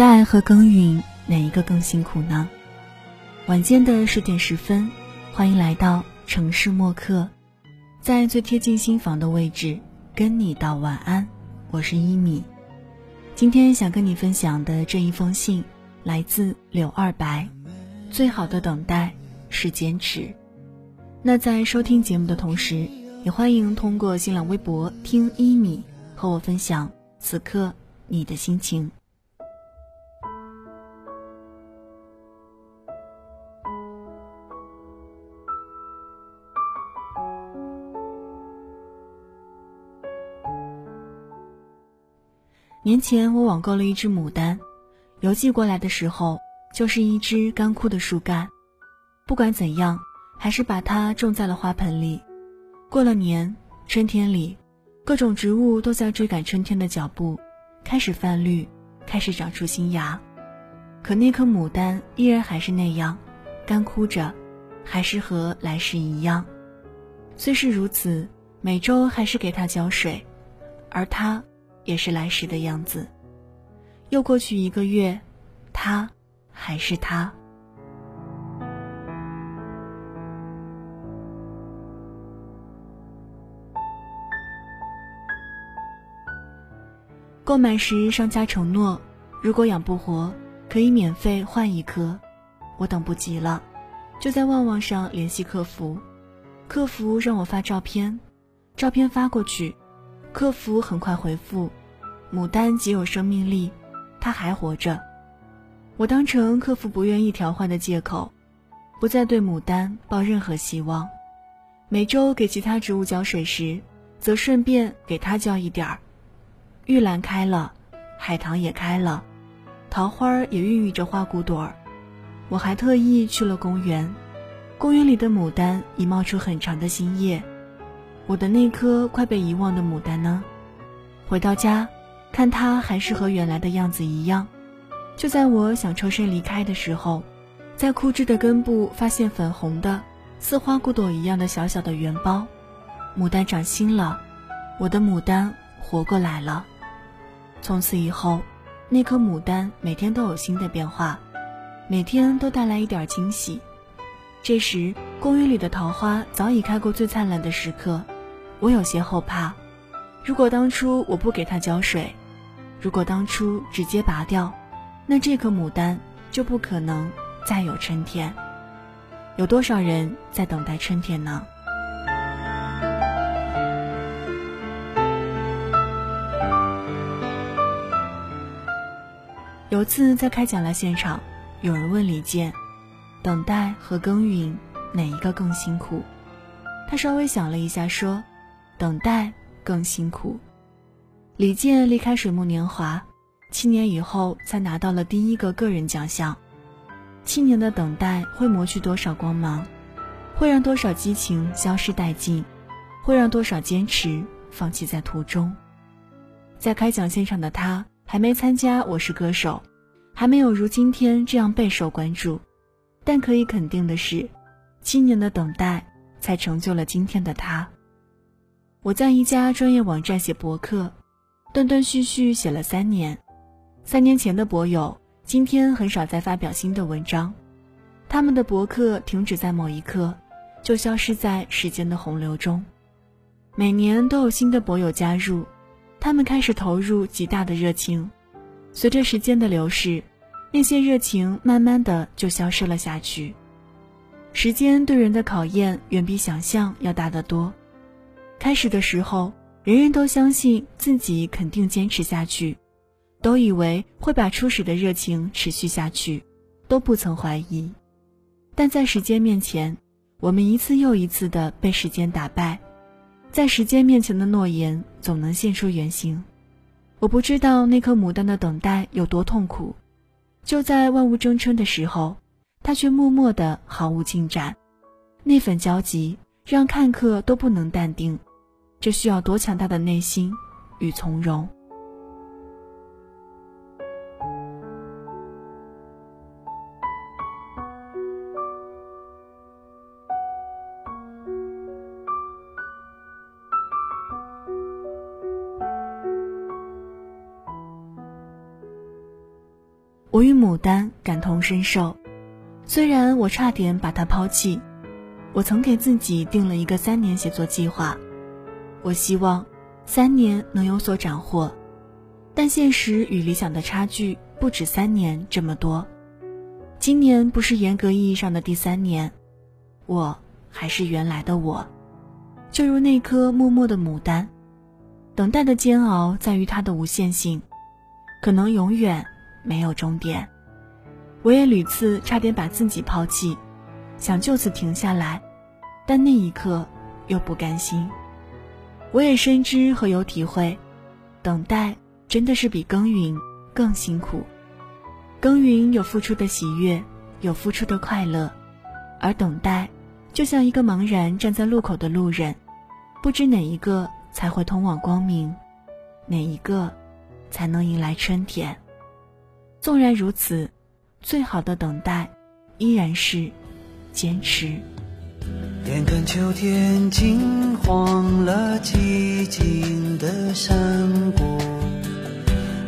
待和耕耘哪一个更辛苦呢？晚间的十点十分，欢迎来到城市默客，在最贴近心房的位置跟你道晚安。我是一米，今天想跟你分享的这一封信来自柳二白。最好的等待是坚持。那在收听节目的同时，也欢迎通过新浪微博听一米和我分享此刻你的心情。年前我网购了一只牡丹，邮寄过来的时候就是一只干枯的树干。不管怎样，还是把它种在了花盆里。过了年，春天里，各种植物都在追赶春天的脚步，开始泛绿，开始长出新芽。可那颗牡丹依然还是那样，干枯着，还是和来时一样。虽是如此，每周还是给它浇水，而它。也是来时的样子。又过去一个月，他还是他。购买时，商家承诺，如果养不活，可以免费换一颗。我等不及了，就在旺旺上联系客服。客服让我发照片，照片发过去，客服很快回复。牡丹极有生命力，它还活着。我当成客服不愿意调换的借口，不再对牡丹抱任何希望。每周给其他植物浇水时，则顺便给它浇一点儿。玉兰开了，海棠也开了，桃花也孕育着花骨朵儿。我还特意去了公园，公园里的牡丹已冒出很长的新叶。我的那颗快被遗忘的牡丹呢？回到家。看它还是和原来的样子一样。就在我想抽身离开的时候，在枯枝的根部发现粉红的、似花骨朵一样的小小的圆苞。牡丹长新了，我的牡丹活过来了。从此以后，那颗牡丹每天都有新的变化，每天都带来一点惊喜。这时，公园里的桃花早已开过最灿烂的时刻，我有些后怕。如果当初我不给它浇水，如果当初直接拔掉，那这颗牡丹就不可能再有春天。有多少人在等待春天呢？有次在开讲了现场，有人问李健：“等待和耕耘哪一个更辛苦？”他稍微想了一下，说：“等待更辛苦。”李健离开水木年华，七年以后才拿到了第一个个人奖项。七年的等待会磨去多少光芒，会让多少激情消失殆尽，会让多少坚持放弃在途中。在开奖现场的他还没参加《我是歌手》，还没有如今天这样备受关注。但可以肯定的是，七年的等待才成就了今天的他。我在一家专业网站写博客。断断续续写了三年，三年前的博友今天很少再发表新的文章，他们的博客停止在某一刻，就消失在时间的洪流中。每年都有新的博友加入，他们开始投入极大的热情，随着时间的流逝，那些热情慢慢的就消失了下去。时间对人的考验远比想象要大得多，开始的时候。人人都相信自己肯定坚持下去，都以为会把初始的热情持续下去，都不曾怀疑。但在时间面前，我们一次又一次的被时间打败，在时间面前的诺言总能现出原形。我不知道那颗牡丹的等待有多痛苦，就在万物争春的时候，它却默默的毫无进展，那份焦急让看客都不能淡定。这需要多强大的内心与从容。我与牡丹感同身受。虽然我差点把它抛弃，我曾给自己定了一个三年写作计划，我希望三年能有所斩获，但现实与理想的差距不止三年这么多。今年不是严格意义上的第三年，我还是原来的我，就如那颗默默的牡丹。等待的煎熬在于它的无限性，可能永远没有终点。我也屡次差点把自己抛弃，想就此停下来，但那一刻又不甘心。我也深知和有体会，等待真的是比耕耘更辛苦。耕耘有付出的喜悦，有付出的快乐，而等待，就像一个茫然站在路口的路人，不知哪一个才会通往光明，哪一个，才能迎来春天。纵然如此，最好的等待，依然是坚持。眼看秋天金黄了寂静的山谷。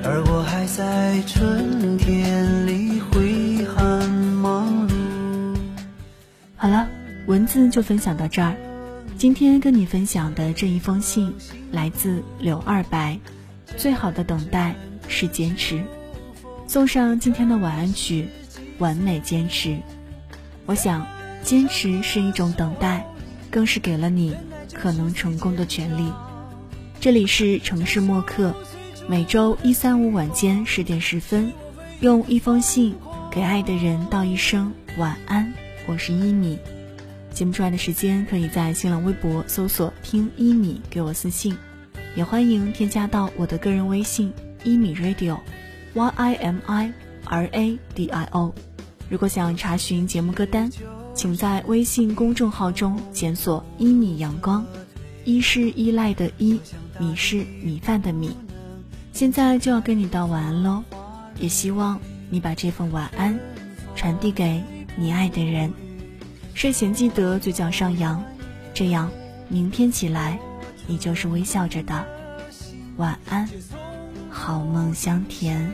而我还在春天里挥汗忙碌。好了，文字就分享到这儿。今天跟你分享的这一封信，来自柳二白。最好的等待是坚持。送上今天的晚安曲，完美坚持。我想，坚持是一种等待，更是给了你可能成功的权利。这里是城市默客。每周一、三、五晚间十点十分，用一封信给爱的人道一声晚安。我是一米，节目出来的时间可以在新浪微博搜索“听一米”给我私信，也欢迎添加到我的个人微信“一米 radio”，y i m i r a d i o。如果想查询节目歌单，请在微信公众号中检索“一米阳光”，一是依赖的依，米是米饭的米。现在就要跟你道晚安喽，也希望你把这份晚安传递给你爱的人。睡前记得嘴角上扬，这样明天起来你就是微笑着的。晚安，好梦香甜。